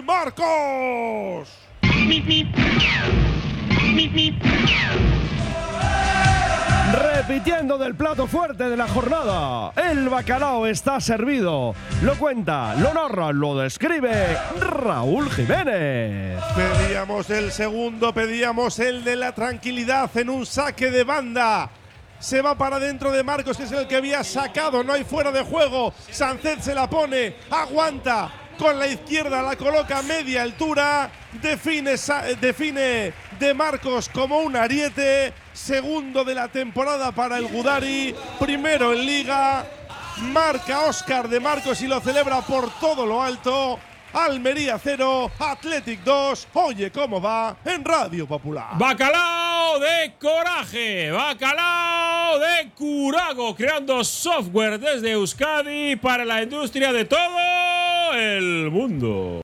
de Marcos. Repitiendo del plato fuerte de la jornada, el bacalao está servido. Lo cuenta, lo narra, lo describe Raúl Jiménez. Pedíamos el segundo, pedíamos el de la tranquilidad en un saque de banda. Se va para dentro de Marcos, que es el que había sacado, no hay fuera de juego. Sancet se la pone, aguanta, con la izquierda la coloca media altura, define, define de Marcos como un ariete, segundo de la temporada para el Gudari, primero en liga, marca Oscar de Marcos y lo celebra por todo lo alto. Almería 0, Athletic 2. Oye cómo va en Radio Popular. Bacalao de coraje, bacalao de curago, creando software desde Euskadi para la industria de todo el mundo.